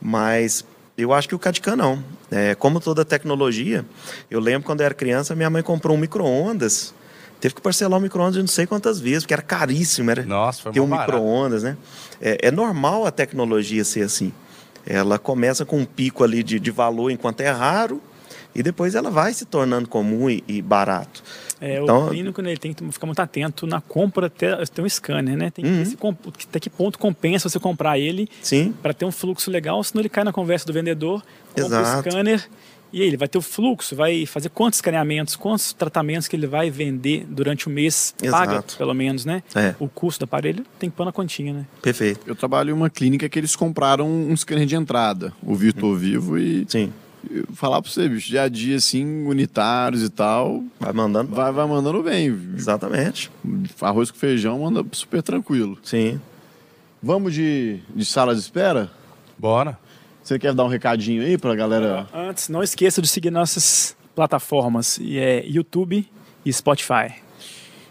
Mas eu acho que o CAD-CAM não. É, como toda tecnologia, eu lembro quando eu era criança, minha mãe comprou um micro-ondas. Teve que parcelar o micro-ondas não sei quantas vezes, porque era caríssimo. Era Nossa, foi ter um micro-ondas, né? É, é normal a tecnologia ser assim. Ela começa com um pico ali de, de valor enquanto é raro, e depois ela vai se tornando comum e, e barato. É, Então- o clínico né, ele tem que ficar muito atento na compra até ter um scanner, né? Tem que Uhum. ver se com- até que ponto compensa você comprar ele Sim, para ter um fluxo legal, senão ele cai na conversa do vendedor, compra o scanner e aí ele vai ter o fluxo, vai fazer quantos escaneamentos, quantos tratamentos que ele vai vender durante o mês, paga Exato. pelo menos, né? É. O custo do aparelho tem que pôr na continha, né? perfeito. Eu trabalho em uma clínica que eles compraram um scanner de entrada, o Virtual Vivo, e Sim, falar pra você, bicho, dia a dia, assim, unitários e tal, vai mandando. vai, vai mandando bem. Exatamente. Arroz com feijão manda super tranquilo. Sim. Vamos de, de sala de espera? Bora. Você quer dar um recadinho aí pra galera? Antes, não esqueça de seguir nossas plataformas, e é YouTube e Spotify.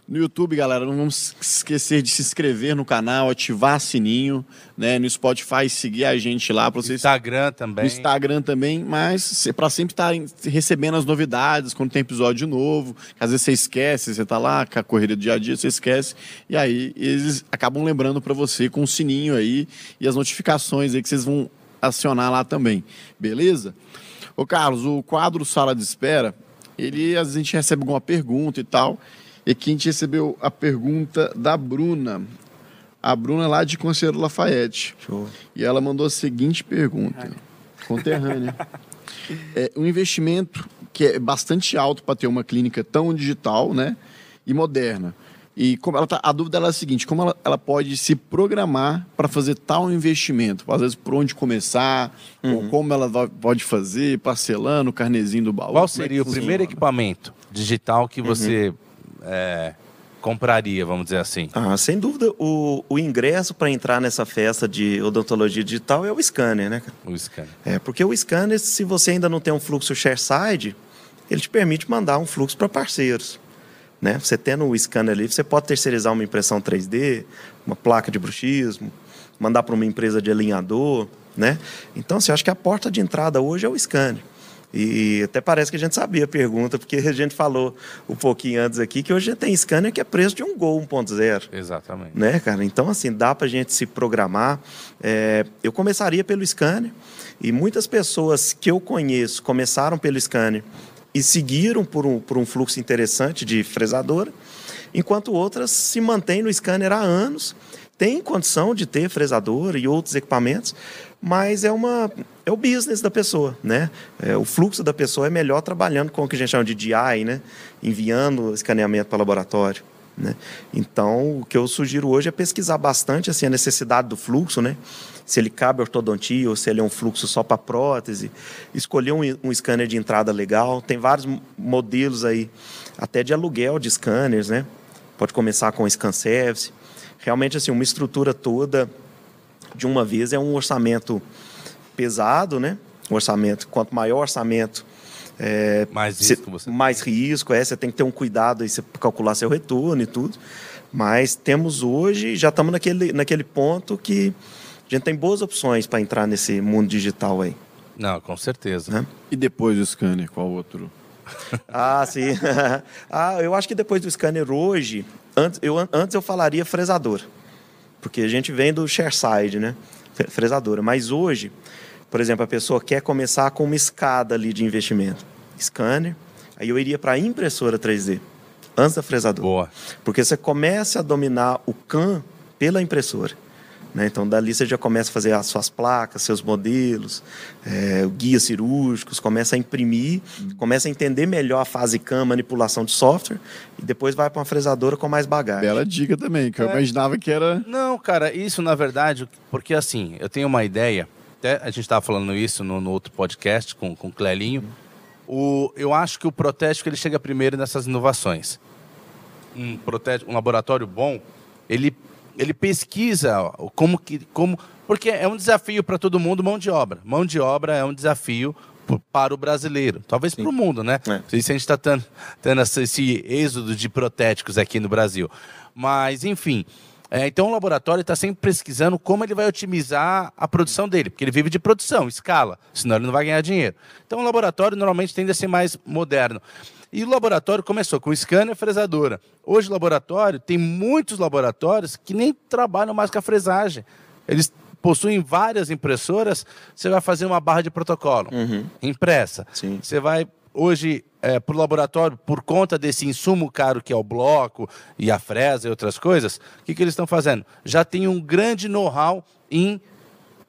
No YouTube, galera, não vamos esquecer de se inscrever no canal, ativar sininho, né? No Spotify, seguir a gente lá pra vocês. Instagram também. No Instagram também, mas para sempre estar recebendo as novidades quando tem episódio novo. Às vezes você esquece, você tá lá com a correria do dia a dia, você esquece. E aí eles acabam lembrando para você com o sininho aí e as notificações aí que vocês vão acionar lá também. Beleza? Ô Carlos, o quadro Sala de Espera, ele às vezes a gente recebe alguma pergunta e tal. E aqui a gente recebeu a pergunta da Bruna. A Bruna é lá de Conselheiro Lafayette. Show. E ela mandou a seguinte pergunta. Conterrânea. É um investimento que é bastante alto para ter uma clínica tão digital, né? E moderna. E como ela tá, a dúvida dela é a seguinte: como ela, ela pode se programar para fazer tal investimento? Às vezes, por onde começar, ou como ela vai- pode fazer, parcelando, o carnezinho do baú. Qual é seria o funciona? primeiro equipamento digital que você é, compraria, vamos dizer assim? Ah, sem dúvida, o, o ingresso para entrar nessa festa de odontologia digital é o scanner, né? O scanner. É, porque o scanner, se você ainda não tem um fluxo ShareSide, ele te permite mandar um fluxo para parceiros. Né? Você tendo o scanner ali, você pode terceirizar uma impressão 3D, uma placa de bruxismo, mandar para uma empresa de alinhador. Né? Então, assim, eu acho que a porta de entrada hoje é o scanner. E até parece que a gente sabia a pergunta, porque a gente falou um pouquinho antes aqui que hoje a gente tem scanner que é preço de um Gol 1.0 Exatamente. né, cara? Então, assim, dá para a gente se programar. É, eu começaria pelo scanner e muitas pessoas que eu conheço começaram pelo scanner e seguiram por um, por um fluxo interessante de fresadora, enquanto outras se mantêm no scanner há anos, têm condição de ter fresadora e outros equipamentos, mas é uma é o business da pessoa, né? É, o fluxo da pessoa é melhor trabalhando com o que a gente chama de DI, né? Enviando escaneamento para laboratório. Né? Então, o que eu sugiro hoje é pesquisar bastante assim, a necessidade do fluxo, né? se ele cabe ortodontia ou se ele é um fluxo só para prótese, escolher um, um scanner de entrada legal. Tem vários modelos aí, até de aluguel de scanners, né? Pode começar com o Scan Service. Realmente, assim, uma estrutura toda de uma vez é um orçamento pesado, né? Um orçamento, quanto maior o orçamento, é, Mais Cê- risco você mais risco, é, você tem que ter um cuidado aí, você calcular seu retorno e tudo. Mas temos hoje, já estamos naquele, naquele ponto que a gente tem boas opções para entrar nesse mundo digital aí. Não, com certeza. Né? E depois do scanner, qual outro? Ah, sim. ah, eu acho que depois do scanner hoje, antes eu, antes eu falaria fresadora. Porque a gente vem do ShareSide, né? Fre- Fresadora. Mas hoje, por exemplo, a pessoa quer começar com uma escada ali de investimento. Scanner, aí eu iria para a impressora 3D, antes da fresadora. Boa. Porque você começa a dominar o CAM pela impressora. Né? Então, dali você já começa a fazer as suas placas, seus modelos, é, guias cirúrgicos, começa a imprimir, começa a entender melhor a fase CAM, manipulação de software, e depois vai para uma fresadora com mais bagagem. Bela dica também, que eu É. imaginava que era. Não, cara, isso na verdade, porque assim, eu tenho uma ideia, até a gente estava falando isso no, no outro podcast com, com o Clelinho. O, eu acho que o protético ele chega primeiro nessas inovações. Um, protético, um laboratório bom, ele, ele pesquisa como que. Como, porque é um desafio para todo mundo mão de obra. Mão de obra é um desafio para o brasileiro, talvez para o mundo, né? É. Se a gente está tendo, tendo esse êxodo de protéticos aqui no Brasil. Mas, enfim. é, então, o laboratório está sempre pesquisando como ele vai otimizar a produção dele, porque ele vive de produção, escala, senão ele não vai ganhar dinheiro. Então, o laboratório normalmente tende a ser mais moderno. E o laboratório começou com scanner e fresadora. Hoje, o laboratório tem muitos laboratórios que nem trabalham mais com a fresagem. Eles possuem várias impressoras. Você vai fazer uma barra de protocolo impressa. Sim. Você vai hoje para o laboratório, por conta desse insumo caro que é o bloco e a fresa e outras coisas, o que, que eles estão fazendo? Já tem um grande know-how em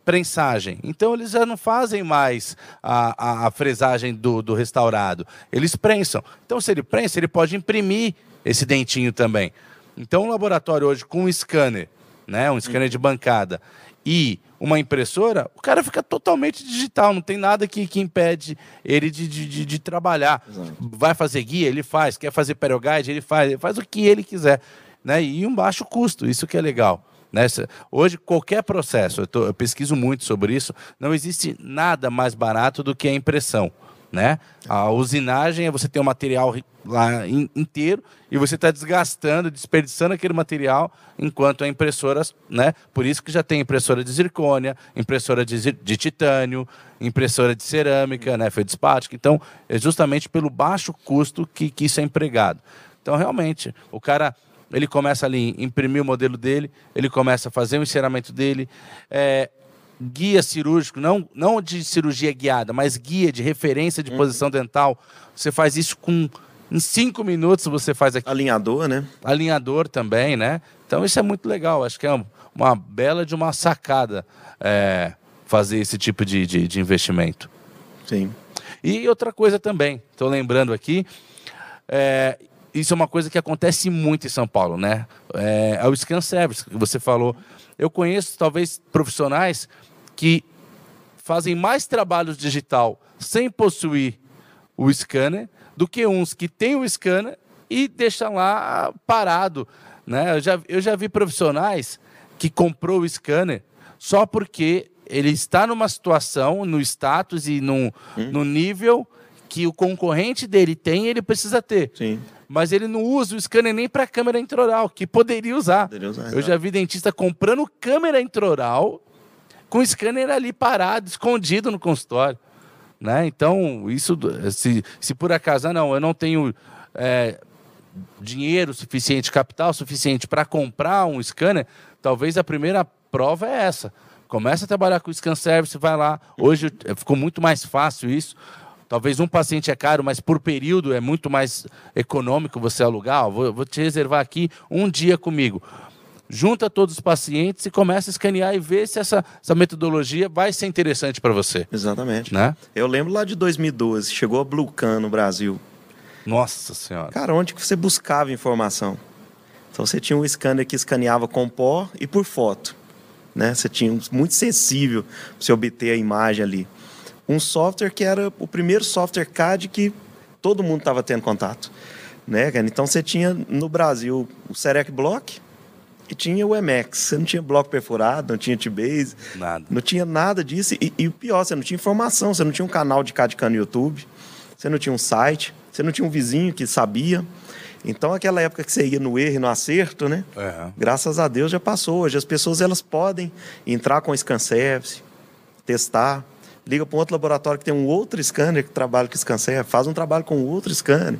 prensagem. Então eles já não fazem mais a, a, a fresagem do, do restaurado. Eles prensam. Então, se ele prensa, ele pode imprimir esse dentinho também. Então, um laboratório hoje com um scanner, né, um scanner de bancada e uma impressora, o cara fica totalmente digital, não tem nada que, que impede ele de, de, de- trabalhar. Vai fazer guia, ele faz. Quer fazer perioguide, ele faz. Ele faz o que ele quiser. Né? E um baixo custo, isso que é legal. Né? Hoje, qualquer processo, eu, tô- eu pesquiso muito sobre isso, não existe nada mais barato do que a impressão. Né? A usinagem é você ter o material ri- lá in- inteiro e você está desgastando, desperdiçando aquele material, enquanto a impressora, né? Por isso que já tem impressora de zircônia, impressora de, de titânio, impressora de cerâmica, né? Feldspática. Então, é justamente pelo baixo custo que, que isso é empregado. Então, realmente, o cara ele começa ali a imprimir o modelo dele, ele começa a fazer o enceramento dele, é, guia cirúrgico, não, não de cirurgia guiada, mas guia de referência de posição dental. Você faz isso com em cinco minutos você faz aqui Alinhador, né? alinhador também, né? Então isso é muito legal. Acho que é um- uma bela de uma sacada é, fazer esse tipo de, de, de investimento. Sim. E outra coisa também, estou lembrando aqui, é, isso é uma coisa que acontece muito em São Paulo, né? É, é o scan service que você falou. Eu conheço talvez profissionais que fazem mais trabalhos digital sem possuir o scanner do que uns que têm o scanner e deixam lá parado, né? Eu já, eu já vi profissionais que comprou o scanner só porque ele está numa situação, no status e no, no nível que o concorrente dele tem, ele precisa ter. Sim. Mas ele não usa o scanner nem para câmera intraoral, que poderia usar. Poderia usar, Eu já vi dentista comprando câmera intraoral com o scanner ali parado, escondido no consultório. Né? Então, isso, se, se por acaso, ah, não, eu não tenho é, dinheiro suficiente, capital suficiente para comprar um scanner, talvez a primeira prova é essa. Começa a trabalhar com o scan service, vai lá. Hoje eh, ficou muito mais fácil isso. Talvez um paciente é caro, mas por período é muito mais econômico você alugar. Ó, vou, vou te reservar aqui um dia comigo. Junta todos os pacientes e começa a escanear e ver se essa, essa metodologia vai ser interessante para você. Exatamente. Né? Eu lembro lá de 2012, chegou a Bluecan no Brasil. Nossa Senhora. Cara, onde que você buscava informação? Então você tinha um scanner que escaneava com pó e por foto. Né? Você tinha um muito sensível para você obter a imagem ali. Um software que era o primeiro software CAD que todo mundo estava tendo contato. Né, cara? Então você tinha no Brasil o Serec Block e tinha o Emacs. Você não tinha bloco perfurado, não tinha T-Base, Nada. não tinha nada disso. E, e o pior, você não tinha informação, você não tinha um canal de CAD-CAM no YouTube, você não tinha um site, você não tinha um vizinho que sabia. Então, aquela época que você ia no erro e no acerto, né? É. Graças a Deus já passou. Hoje as pessoas elas podem entrar com o scan service, testar, liga para um outro laboratório que tem um outro scanner que trabalha com scan service, faz um trabalho com outro scanner.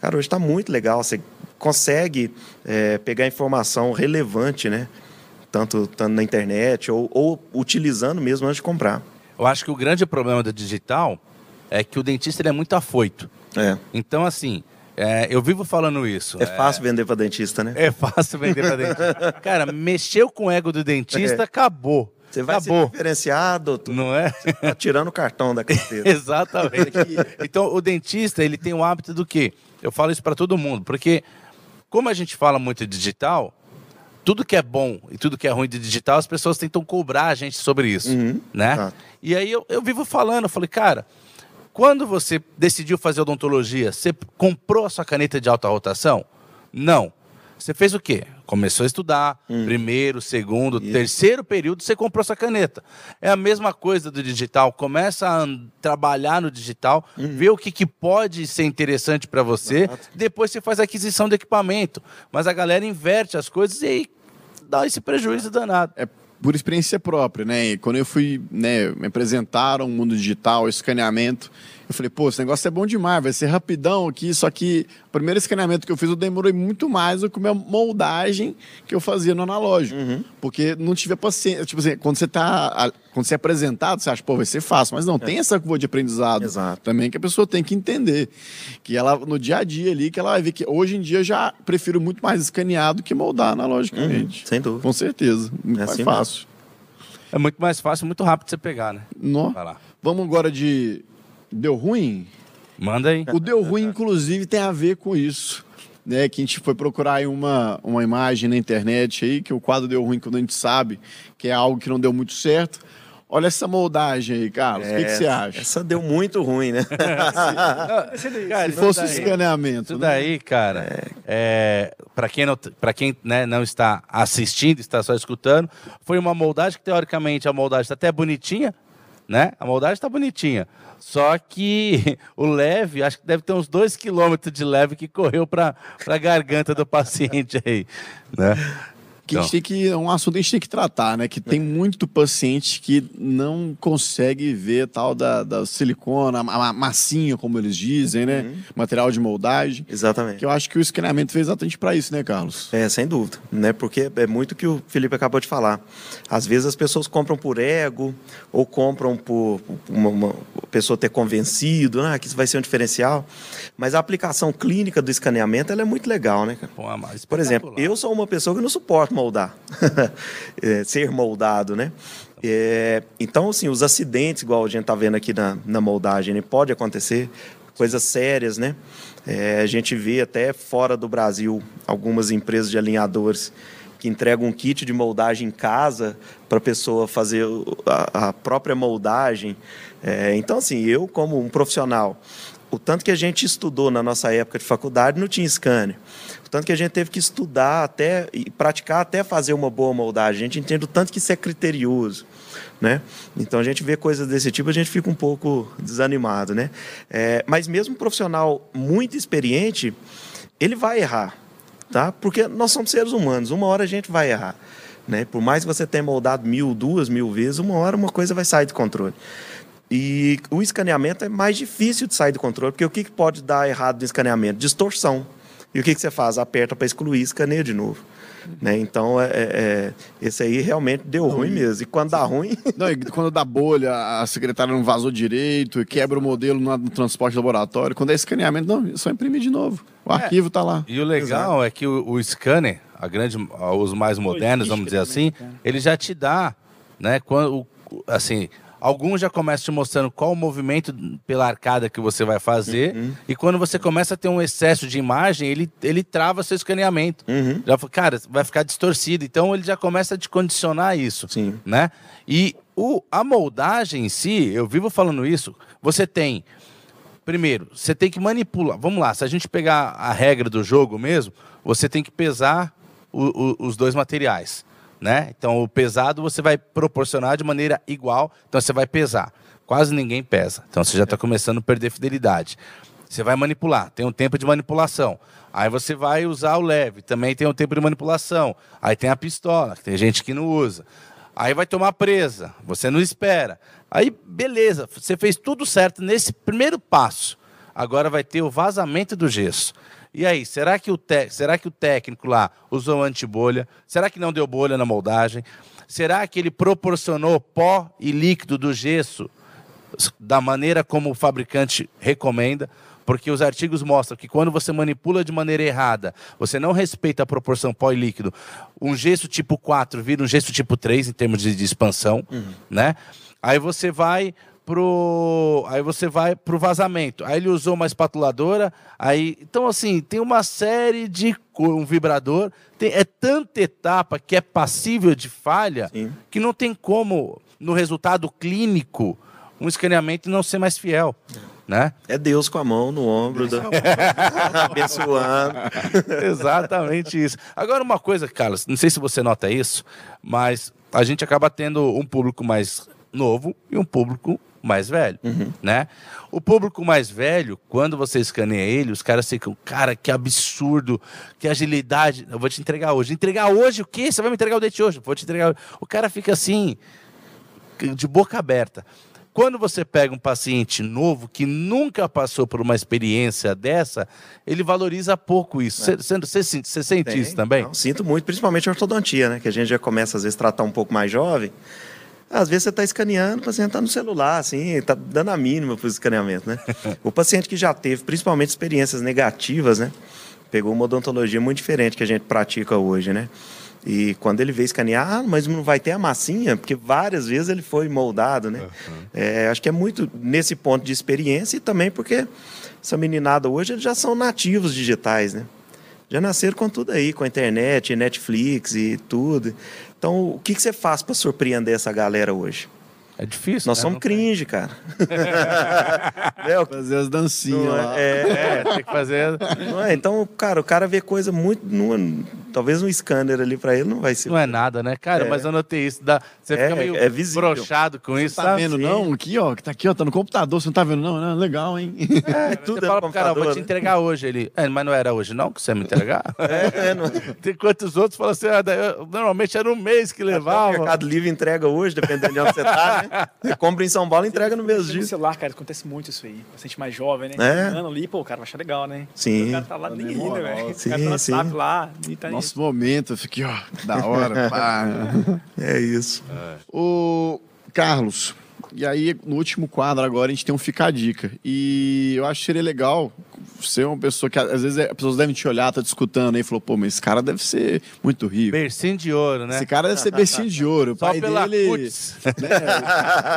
Cara, hoje está muito legal. Você consegue é, pegar informação relevante, né? Tanto, tanto na internet ou, ou utilizando mesmo antes de comprar. Eu acho que o grande problema do digital é que o dentista ele é muito afoito. É. Então, assim, é, eu vivo falando isso. É fácil vender para dentista, né? É fácil vender para dentista. Cara, mexeu com o ego do dentista, acabou. Você vai acabou. se diferenciar, doutor. Não é? Tá tirando o cartão da carteira. Exatamente. Então, o dentista, ele tem o hábito do quê? Eu falo isso para todo mundo, porque como a gente fala muito digital, tudo que é bom e tudo que é ruim de digital, as pessoas tentam cobrar a gente sobre isso, Uhum. né? E aí eu, eu vivo falando, eu falei, cara, quando você decidiu fazer odontologia, você comprou a sua caneta de alta rotação? Não. Você fez o quê? Começou a estudar, primeiro, segundo, terceiro período, você comprou essa caneta. É a mesma coisa do digital. Começa a trabalhar no digital, vê o que, que pode ser interessante para você, depois você faz a aquisição do equipamento. Mas a galera inverte as coisas e aí dá esse prejuízo danado. É por experiência própria, né? E quando eu fui, né, me apresentaram o mundo digital, escaneamento, eu falei, pô, esse negócio é bom demais, vai ser rapidão aqui, só que o primeiro escaneamento que eu fiz eu demorei muito mais do que a minha moldagem que eu fazia no analógico. Porque não tive a paciência. Tipo assim, quando você tá. Quando você é apresentado, você acha, pô, vai ser fácil. Mas não, tem essa curva de aprendizado Exato. também que a pessoa tem que entender. Que ela, no dia a dia ali, que ela vai ver que hoje em dia eu já prefiro muito mais escanear do que moldar analogicamente. Uhum, sem dúvida. Com certeza. Muito É mais assim fácil. É muito mais fácil, muito rápido você pegar, né? Nó. Vai lá. Vamos agora de. Deu ruim? Manda aí. O deu ruim, inclusive, tem a ver com isso. Né, que a gente foi procurar aí uma, uma imagem na internet aí, que o quadro deu ruim quando a gente sabe que é algo que não deu muito certo. Olha essa moldagem aí, Carlos. O que, que você acha? Essa deu muito ruim, né? Cara, Se fosse o daí- escaneamento. Isso né? daí, cara, é, para quem, não, pra quem né, não está assistindo, está só escutando, foi uma moldagem que, teoricamente, a moldagem está até bonitinha, né? A moldagem está bonitinha. Só que o leve, acho que deve ter uns 2 quilômetros de leve que correu para a garganta do paciente aí, né? Que a Então. gente tem que, é um assunto que a gente tem que tratar, né? Que tem muito paciente que não consegue ver tal da, da silicona, a ma- massinha, como eles dizem, né? Material de moldagem. Exatamente. Que eu acho que o escaneamento fez exatamente para isso, né, Carlos? É, sem dúvida, né? Porque é muito o que o Felipe acabou de falar. Às vezes as pessoas compram por ego ou compram por uma, uma pessoa ter convencido, ah, que isso vai ser um diferencial. Mas a aplicação clínica do escaneamento ela é muito legal, né, cara? Pô, mas Por exemplo, eu sou uma pessoa que não suporto moldar, É, ser moldado, né? É, então, assim, os acidentes, igual a gente tá vendo aqui na, na moldagem, né, pode acontecer, coisas sérias, né? É, a gente vê até fora do Brasil algumas empresas de alinhadores que entregam um kit de moldagem em casa para a pessoa fazer a, a própria moldagem. É, então, assim, eu como um profissional, o tanto que a gente estudou na nossa época de faculdade não tinha scanner. O tanto que a gente teve que estudar até e praticar até fazer uma boa moldagem. A gente entende o tanto que isso é criterioso. Né? Então a gente vê coisas desse tipo, a gente fica um pouco desanimado. Né? É, mas mesmo um profissional muito experiente, ele vai errar. Tá? Porque nós somos seres humanos, uma hora a gente vai errar. Né? Por mais que você tenha moldado mil, duas mil vezes, uma hora uma coisa vai sair de controle. E o escaneamento é mais difícil de sair do controle, porque o que que pode dar errado no escaneamento? Distorção. E o que, que você faz? Aperta para excluir, escaneia de novo. Né? Então, é, é, é, esse aí realmente deu ruim mesmo. E quando dá ruim, Não, e quando dá bolha, a secretária não vazou direito, e quebra o modelo no, no transporte laboratório. Quando é escaneamento, não, é só imprimir de novo. O arquivo tá lá. E o legal é que o, o scanner, a grande, os mais modernos, vamos dizer assim, né? ele já te dá, né? Quando, assim, alguns já começam te mostrando qual o movimento pela arcada que você vai fazer. E quando você começa a ter um excesso de imagem, ele, ele trava seu escaneamento. Já fala, cara, vai ficar distorcido. Então ele já começa a te condicionar isso. Sim. Né? E o, a moldagem em si, eu vivo falando isso, você tem Primeiro, você tem que manipular. Vamos lá, se a gente pegar a regra do jogo mesmo, você tem que pesar o- o- os dois materiais. Né? Então, o pesado você vai proporcionar de maneira igual. Então, você vai pesar. Quase ninguém pesa. Então, você já está começando a perder fidelidade. Você vai manipular, tem um tempo de manipulação. Aí você vai usar o leve, também tem um tempo de manipulação. Aí tem a pistola, que tem gente que não usa. Aí vai tomar presa, você não espera. Aí, beleza, você fez tudo certo nesse primeiro passo. Agora vai ter o vazamento do gesso. E aí, será que o, te- será que o técnico lá usou antibolha? Será que não deu bolha na moldagem? Será que ele proporcionou pó e líquido do gesso da maneira como o fabricante recomenda? Porque os artigos mostram que quando você manipula de maneira errada, você não respeita a proporção pó e líquido, um gesso tipo 4 vira um gesso tipo 3 em termos de, de expansão, né? Aí você vai pro aí você vai pro vazamento. Aí ele usou uma espatuladora, aí então assim, tem uma série de um vibrador, tem, é tanta etapa que é passível de falha Sim. que não tem como no resultado clínico um escaneamento não ser mais fiel. né? É Deus com a mão no ombro, do... abençoando. Exatamente isso. Agora, uma coisa, Carlos, não sei se você nota isso, mas a gente acaba tendo um público mais novo e um público mais velho, né? O público mais velho, quando você escaneia ele, os caras ficam, cara, que absurdo, que agilidade. Eu vou te entregar hoje. Entregar hoje o quê? Você vai me entregar o dente hoje? Vou te entregar. O cara fica assim, de boca aberta. Quando você pega um paciente novo que nunca passou por uma experiência dessa, ele valoriza pouco isso. Você você sente Tem. isso também? Não, sinto muito, principalmente a ortodontia, né? Que a gente já começa, às vezes, a tratar um pouco mais jovem. Às vezes você está escaneando, o paciente está no celular, assim, está dando a mínima para o escaneamento, né? o paciente que já teve, principalmente, experiências negativas, né? Pegou uma odontologia muito diferente que a gente pratica hoje, né? E quando ele vê escanear, ah, mas não vai ter a massinha, porque várias vezes ele foi moldado, né? É, acho que é muito nesse ponto de experiência e também porque essa meninada hoje eles já são nativos digitais, né? Já nasceram com tudo aí, com a internet, Netflix e tudo. Então, o que, que você faz para surpreender essa galera hoje? É difícil. Nós né? somos Não tem- cringe, cara. é, o- Fazer as dancinhas não lá. é, é, É, tem que fazer. não é, então, cara, o cara vê coisa muito. numa- talvez um scanner ali para ele não vai ser. Não é nada, né, cara? É. Mas eu notei isso. Dá, você É, fica meio é broxado com isso, Tá sabe? vendo, Sim. não? Aqui, ó, que tá aqui, ó, tá no computador, você não tá vendo, não? não legal, hein? É, Você tudo é fala no pro cara, vou te né? entregar hoje. Ele, é, mas não era hoje não que você ia me entregar? É, não- Tem quantos outros falam assim, ah, daí eu- normalmente era um mês que O levava. Mercado Livre entrega hoje, dependendo de onde você tá, né? Você compra em São Paulo e entrega no mesmo No dia. celular, cara, acontece muito isso aí. Paciente mais jovem, né? É. Andando ali, pô, o cara vai achar legal, né? Sim. O cara tá lá nem Dando rindo, moral. velho. O cara tá no lá e tá aí. Nosso momento, eu fiquei, ó, da hora, pá. É isso. Ô, Carlos, e aí no último quadro agora a gente tem um Fica a Dica. E eu acho que seria legal ser uma pessoa que às vezes as pessoas devem te olhar, tá te escutando aí e falou, pô, mas esse cara deve ser muito rico. Bercinho de ouro, né? Esse cara deve ser becinho de ouro. O Só pai pela dele. né,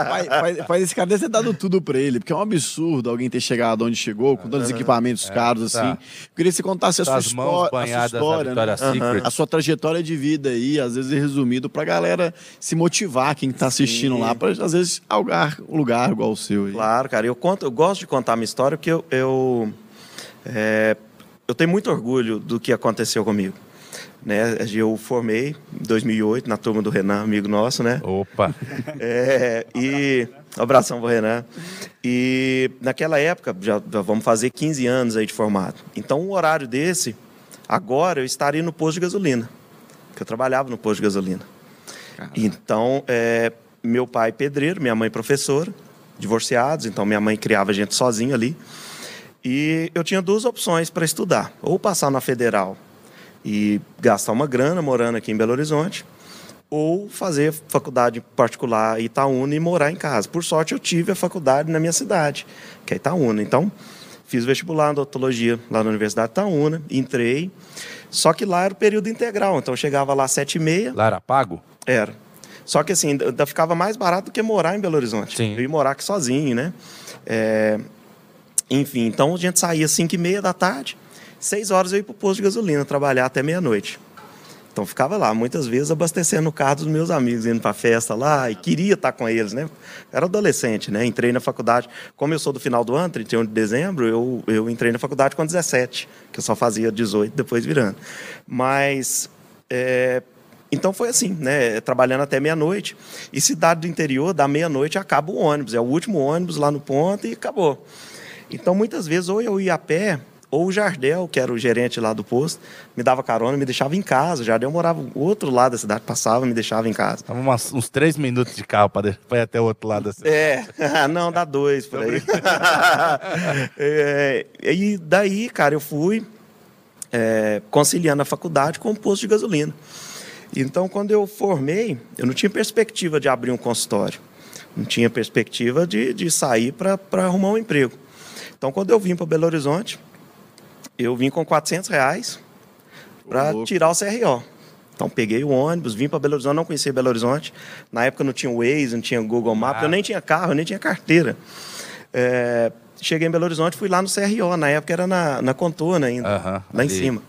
pai, pai- pai desse cara deve ter dado tudo pra ele, porque é um absurdo alguém ter chegado onde chegou, com todos os equipamentos caros, tá. assim. Eu queria que você contasse a sua, Suas mãos história, a sua história, né? A sua trajetória de vida aí, às vezes resumido, pra galera se motivar, quem tá assistindo Sim. lá, pra às vezes algar um lugar igual o seu aí. Claro, cara. Eu, conto, eu gosto de contar a minha história porque eu, eu, é, eu tenho muito orgulho do que aconteceu comigo. Né? Eu formei em 2008 na turma do Renan, amigo nosso, né? Opa. É, e um abração pro Renan. E naquela época, já, já vamos fazer 15 anos aí de formado. Então, um horário desse, agora eu estaria no posto de gasolina. Porque eu trabalhava no posto de gasolina. Então, é, meu pai pedreiro, minha mãe professora, divorciados, então minha mãe criava a gente sozinho ali. E eu tinha duas opções para estudar: ou passar na federal e gastar uma grana morando aqui em Belo Horizonte, ou fazer faculdade particular em Itaúna e morar em casa. Por sorte, eu tive a faculdade na minha cidade, que é Itaúna. Então, fiz vestibular em odontologia lá na Universidade de Itaúna, entrei. Só que lá era o período integral, então eu chegava lá às sete e meia, Lara Pago? era. Só que assim, ainda ficava mais barato do que morar em Belo Horizonte. Sim. Eu ia morar aqui sozinho, né? É, Enfim, então a gente saía às 5 e meia da tarde, 6 horas eu ia para o posto de gasolina trabalhar até meia-noite. Então ficava lá, muitas vezes abastecendo o carro dos meus amigos, indo para festa lá, e queria estar com eles, né? Era adolescente, né? Entrei na faculdade, como eu sou do final do ano, 31 de dezembro, eu, eu entrei na faculdade com 17, que eu só fazia 18 depois virando. Mas é, então foi assim, né? Trabalhando até meia-noite. E cidade do interior, da meia-noite acaba o ônibus. É o último ônibus lá no ponto e acabou. Então, muitas vezes, ou eu ia a pé, ou o Jardel, que era o gerente lá do posto, me dava carona, me deixava em casa. O Jardel morava do outro lado da cidade, passava, me deixava em casa. Tava umas- uns três minutos de carro para ir até o outro lado da cidade. É, não, dá dois por aí. É, e daí, cara, eu fui é, conciliando a faculdade com o posto de gasolina. Então, quando eu formei, eu não tinha perspectiva de abrir um consultório. Não tinha perspectiva de, de sair para arrumar um emprego. Então, quando eu vim para Belo Horizonte, eu vim com 400 reais para tirar o CRO. Então, peguei o ônibus, vim para Belo Horizonte, não conhecia Belo Horizonte. Na época não tinha Waze, não tinha Google Maps, Ah. eu nem tinha carro, eu nem tinha carteira. É, cheguei em Belo Horizonte, fui lá no CRO, na época era na, na Contona ainda, Aham, lá em ali. cima,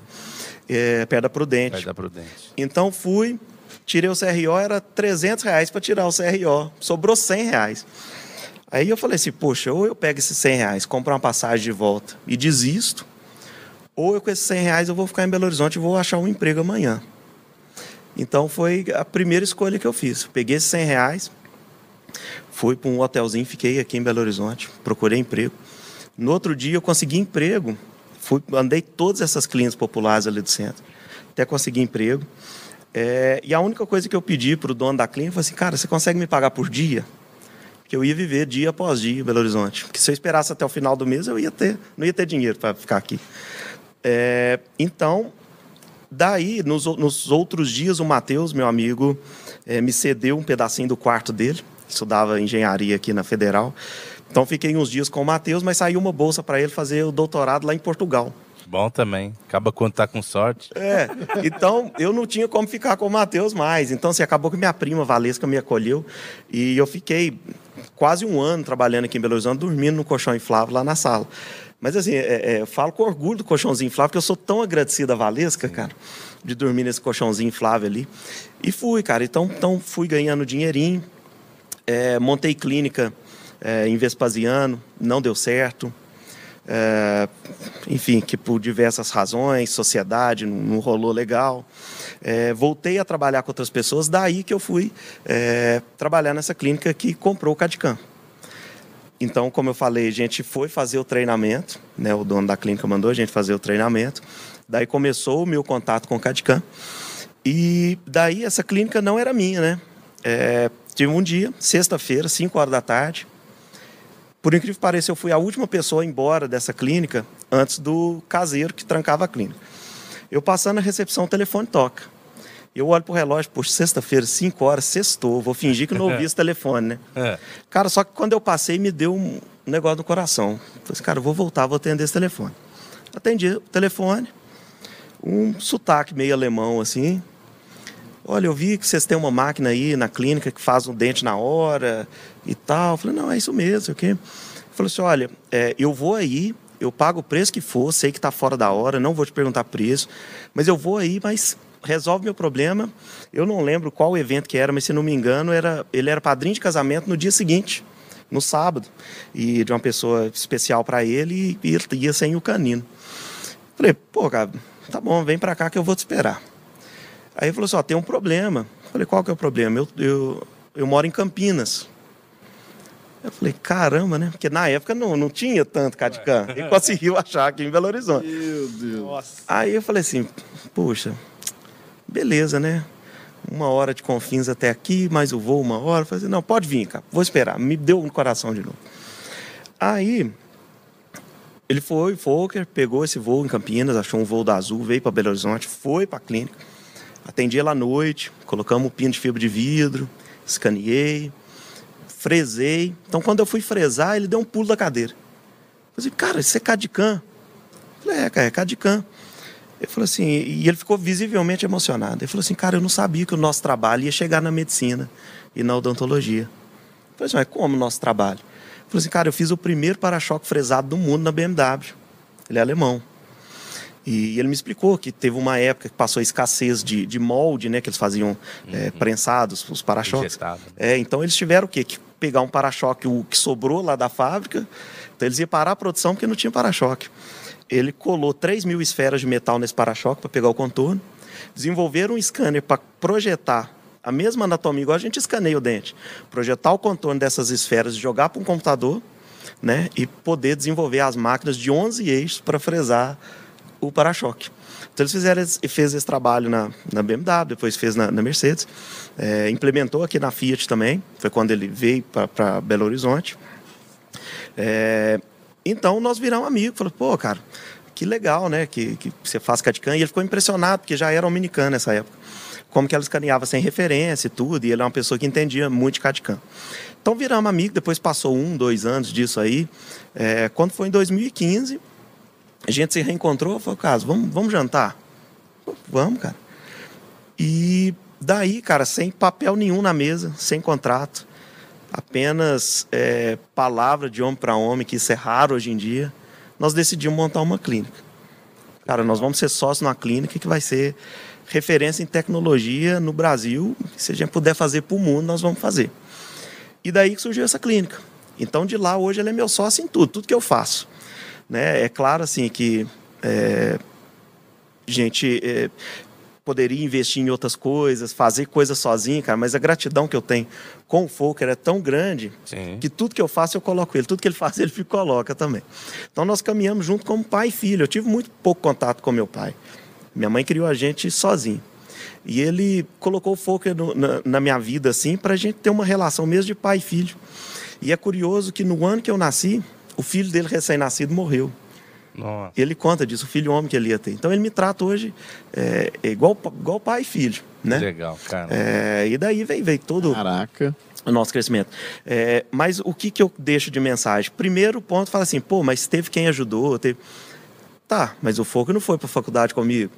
é, perto da Prudente. Vai dar prudente. Então fui, tirei o CRO, era 300 reais para tirar o CRO, sobrou 100 reais. Aí eu falei assim, poxa, ou eu pego esses 100 reais, compro uma passagem de volta e desisto, ou eu com esses 100 reais eu vou ficar em Belo Horizonte e vou achar um emprego amanhã. Então foi a primeira escolha que eu fiz. Peguei esses 100 reais, fui para um hotelzinho, fiquei aqui em Belo Horizonte, procurei emprego. No outro dia eu consegui emprego, fui, andei todas essas clínicas populares ali do centro, até conseguir emprego. É, e a única coisa que eu pedi para o dono da clínica foi assim, cara, você consegue me pagar por dia? Porque eu ia viver dia após dia em Belo Horizonte. Porque se eu esperasse até o final do mês, eu ia ter, não ia ter dinheiro para ficar aqui. É, então, daí, nos, nos, outros dias, o Matheus, meu amigo, é, me cedeu um pedacinho do quarto dele. Estudava engenharia aqui na Federal. Então, fiquei uns dias com o Matheus, mas saiu uma bolsa para ele fazer o doutorado lá em Portugal. Bom também. Acaba quando tá com sorte. É. Então, eu não tinha como ficar com o Matheus mais. Então, assim, acabou que minha prima Valesca me acolheu. E eu fiquei quase um ano trabalhando aqui em Belo Horizonte, dormindo no colchão inflável lá na sala. Mas, assim, é, é, eu falo com orgulho do colchãozinho inflável, porque eu sou tão agradecido a Valesca, cara, de dormir nesse colchãozinho inflável ali. E fui, cara. Então, então fui ganhando dinheirinho. É, montei clínica é, em Vespasiano, não deu certo é, enfim, que por diversas razões, sociedade, não, não rolou legal. É, voltei a trabalhar com outras pessoas, daí que eu fui é, trabalhar nessa clínica que comprou o Cadicam. Então, como eu falei, a gente foi fazer o treinamento, né, o dono da clínica mandou a gente fazer o treinamento, daí começou o meu contato com o Cadicam, e daí essa clínica não era minha, né? É, tive um dia, sexta-feira, 5 horas da tarde, por incrível que pareça, eu fui a última pessoa embora dessa clínica antes do caseiro que trancava a clínica. Eu passando na recepção, o telefone toca. Eu olho pro relógio, poxa, sexta-feira, 5 horas, sextou. Vou fingir que não ouvi esse telefone, né? É. Cara, só que quando eu passei, me deu um negócio no coração. Falei assim, cara, vou voltar, vou atender esse telefone. Atendi o telefone, um sotaque meio alemão, assim. Olha, eu vi que vocês têm uma máquina aí na clínica que faz um dente na hora e tal. Eu falei, não, é isso mesmo. Okay? Falei assim, olha, é, eu vou aí, eu pago o preço que for, sei que está fora da hora, não vou te perguntar preço, mas eu vou aí, mas resolve meu problema. Eu não lembro qual evento que era, mas se não me engano, era, ele era padrinho de casamento no dia seguinte, no sábado, e de uma pessoa especial para ele, e ia sem o canino. Falei, pô, cara, tá bom, vem para cá que eu vou te esperar. Aí ele falou assim, ó, tem um problema. Falei, qual que é o problema? Eu, eu, eu moro em Campinas. Eu falei, caramba, né? Porque na época não, não tinha tanto Cadicam. Ele conseguiu achar aqui em Belo Horizonte. Meu Deus. Nossa. Aí eu falei assim, puxa, beleza, né? Uma hora de confins até aqui, mais o voo uma hora. Eu falei assim, não, pode vir, cara, vou esperar. Me deu um coração de novo. Aí ele foi, Fokker, pegou esse voo em Campinas, achou um voo da Azul, veio para Belo Horizonte, foi para a clínica. Atendi ela à noite, colocamos um pino de fibra de vidro, escaneei, fresei. Então, quando eu fui fresar, ele deu um pulo da cadeira. Eu falei, cara, isso é Cadicam? Eu falei, é, cara, é Cadicam. Ele falou assim, e ele ficou visivelmente emocionado. Ele falou assim, cara, eu não sabia que o nosso trabalho ia chegar na medicina e na odontologia. Eu falei assim, mas como o nosso trabalho? Ele falou assim, cara, eu fiz o primeiro para-choque fresado do mundo na BMW. Ele é alemão. E ele me explicou que teve uma época que passou a escassez de, de molde, né? Que eles faziam uhum. é, prensados, os para-choques. É, então eles tiveram o quê? Que pegar um para-choque o que sobrou lá da fábrica. Então eles iam parar a produção porque não tinha para-choque. Ele colou 3 mil esferas de metal nesse para-choque para pegar o contorno. Desenvolveram um scanner para projetar a mesma anatomia, igual a gente escaneia o dente. Projetar o contorno dessas esferas, jogar para um computador né, e poder desenvolver as máquinas de 11 eixos para fresar o para-choque. Então eles fizeram fez esse trabalho na, na BMW, depois fez na, na Mercedes, é, implementou aqui na Fiat também, foi quando ele veio para Belo Horizonte. É, então nós viramos amigos, falou, pô, cara, que legal, né, que, que você faz CAD-CAM, e ele ficou impressionado, porque já era dominicano nessa época, como que ela escaneava sem referência e tudo, e ele é uma pessoa que entendia muito de. Então viramos amigos, depois passou um, dois anos disso aí, é, quando foi em 2015, a gente se reencontrou, falou, caso, vamos, vamos jantar? Vamos, cara. E daí, cara, sem papel nenhum na mesa, sem contrato, apenas é, palavra de homem para homem, que isso é raro hoje em dia, nós decidimos montar uma clínica. Cara, nós vamos ser sócios numa clínica que vai ser referência em tecnologia no Brasil. Se a gente puder fazer para o mundo, nós vamos fazer. E daí que surgiu essa clínica. Então, de lá, hoje, ele é meu sócio em tudo, tudo que eu faço. Né? É claro, assim, que é, gente é, poderia investir em outras coisas, fazer coisas sozinho, cara, mas a gratidão que eu tenho com o Folker é tão grande Sim. que tudo que eu faço eu coloco ele, tudo que ele faz ele coloca também. Então nós caminhamos junto como pai e filho. Eu tive muito pouco contato com meu pai. Minha mãe criou a gente sozinho. E ele colocou o Folker no, na, na, minha vida assim para a gente ter uma relação mesmo de pai e filho. E é curioso que no ano que eu nasci, o filho dele recém-nascido morreu. Nossa. Ele conta disso, o filho homem que ele ia ter. Então ele me trata hoje é, é igual, igual pai e filho, né? Legal, cara. É, e daí vem, vem todo Caraca. o nosso crescimento. É, mas o que, que eu deixo de mensagem? Primeiro ponto, fala assim, pô, mas teve quem ajudou, teve... Tá, mas o Foco não foi para faculdade comigo,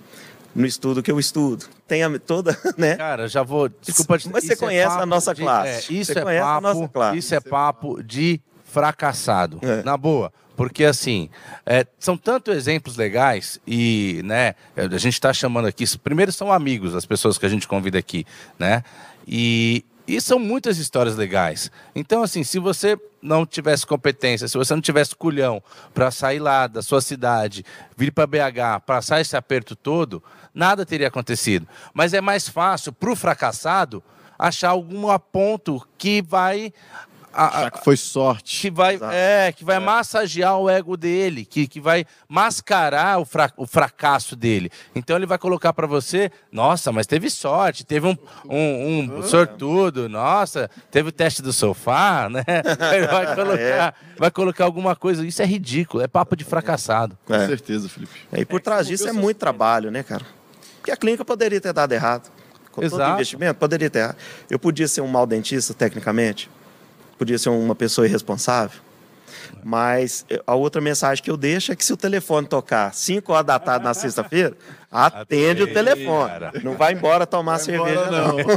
no estudo que eu estudo. Tem a, toda, né? Cara, já vou. Desculpa, Mas você é conhece a nossa de- classe. é, isso Você é conhece a papo. nossa classe. Isso é papo de fracassado. É. Na boa. Porque assim, é, são tantos exemplos legais e, né, a gente está chamando aqui, primeiro são amigos, as pessoas que a gente convida aqui, né? E, e são muitas histórias legais. Então, assim, se você não tivesse competência, se você não tivesse culhão para sair lá da sua cidade, vir para BH, passar esse aperto todo, nada teria acontecido. Mas é mais fácil para o fracassado achar algum ponto que vai a- a- que foi sorte. que vai, Exato. é, que vai massagear o ego dele, que, que vai mascarar o, fra- o fracasso dele. Então ele vai colocar para você, nossa, mas teve sorte, teve um, um, um sortudo, nossa, teve o teste do sofá, né? Ele vai colocar, vai colocar alguma coisa. Isso é ridículo, é papo de fracassado. Com É. certeza, Felipe. É, e por trás disso é muito trabalho, né, cara? Porque a clínica poderia ter dado errado. Com todo Exato. investimento, poderia ter errado. Eu podia ser um mau dentista, tecnicamente. Podia ser uma pessoa irresponsável. Mas eh, a outra mensagem que eu deixo é que se o telefone tocar 5 horas da tarde na sexta-feira, atende o telefone. cara. Não vai embora tomar cerveja, não.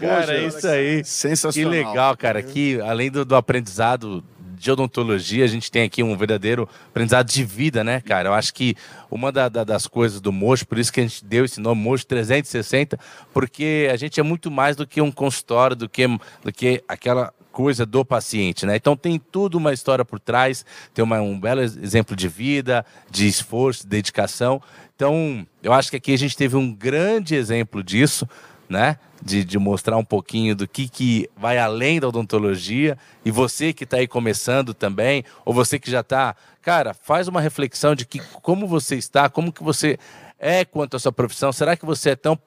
Cara, é isso aí. Que Sensacional. legal, cara. Que além do, do aprendizado de odontologia, a gente tem aqui um verdadeiro aprendizado de vida, né, cara? Eu acho que uma da- da- das coisas do Mocho, por isso que a gente deu esse nome Mocho 360, porque a gente é muito mais do que um consultório, do que, do que aquela coisa do paciente, né? Então tem tudo uma história por trás, tem uma- um belo exemplo de vida, de esforço, de dedicação. Então, eu acho que aqui a gente teve um grande exemplo disso, né? De, de mostrar um pouquinho do que, que vai além da odontologia. E você que está aí começando também, ou você que já está, cara, faz uma reflexão de que como você está, como que você é quanto à sua profissão. Será que você é tão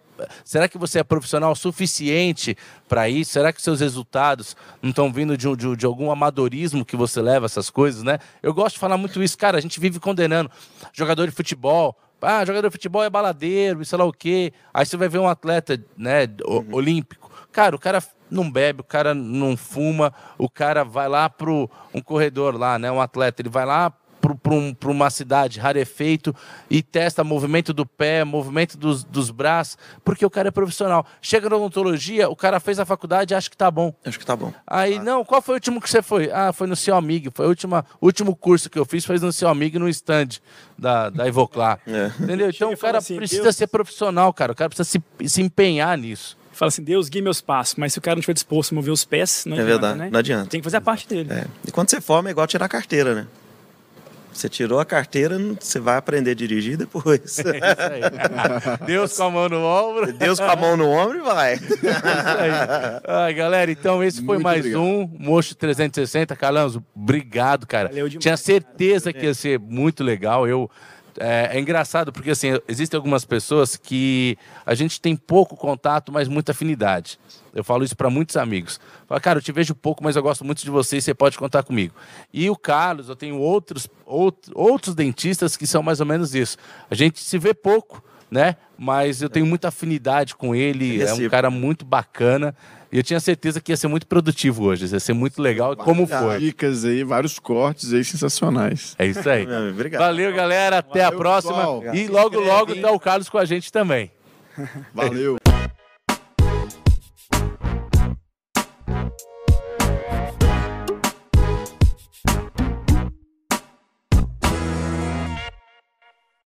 Será que você é profissional suficiente para isso? Será que seus resultados não estão vindo de, de de algum amadorismo que você leva essas coisas, né? Eu gosto de falar muito isso, cara. A gente vive condenando jogador de futebol. Ah, jogador de futebol é baladeiro, e sei lá o quê. Aí você vai ver um atleta, né, o- olímpico. Cara, o cara não bebe, o cara não fuma, o cara vai lá pro um corredor lá, né, um atleta, ele vai lá para um, uma cidade rarefeito e testa movimento do pé, movimento dos, dos braços, porque o cara é profissional. Chega na odontologia, o cara fez a faculdade e acha que tá bom. Acho que tá bom. Aí, não, qual foi o último que você foi? Ah, foi no seu amigo. Foi o última, último curso que eu fiz, foi no seu amigo no stand da, da Ivoclar. É. Entendeu? Então Chega o cara assim, precisa Deus- ser profissional, cara. O cara precisa se, se empenhar nisso. Fala assim, Deus guia meus passos, mas se o cara não estiver disposto a mover os pés, não É adianta, verdade, né? não adianta. Tem que fazer a parte dele. É. E quando você forma, é igual tirar a carteira, né? Você tirou a carteira, você vai aprender a dirigir depois. Isso aí. Deus com a mão no ombro. Deus com a mão no ombro e vai. Ai, galera, então esse foi Muito mais obrigado. um Mocho 360. Calanzo, obrigado, cara. Valeu demais, Tinha certeza que ia ser muito legal. Eu é, é engraçado porque assim existem algumas pessoas que a gente tem pouco contato, mas muita afinidade. Eu falo isso para muitos amigos. Falo, cara, eu te vejo pouco, mas eu gosto muito de você e você pode contar comigo. E o Carlos, eu tenho outros, outros, outros dentistas que são mais ou menos isso. A gente se vê pouco, né? Mas eu tenho muita afinidade com ele. É um Recíproco. cara muito bacana. E eu tinha certeza que ia ser muito produtivo hoje. Ia ser muito legal, como foi. Dicas aí, vários cortes aí sensacionais. É isso aí. Obrigado. Valeu, galera. Até a Valeu, próxima. pessoal. E logo, logo tá o Carlos com a gente também. Valeu.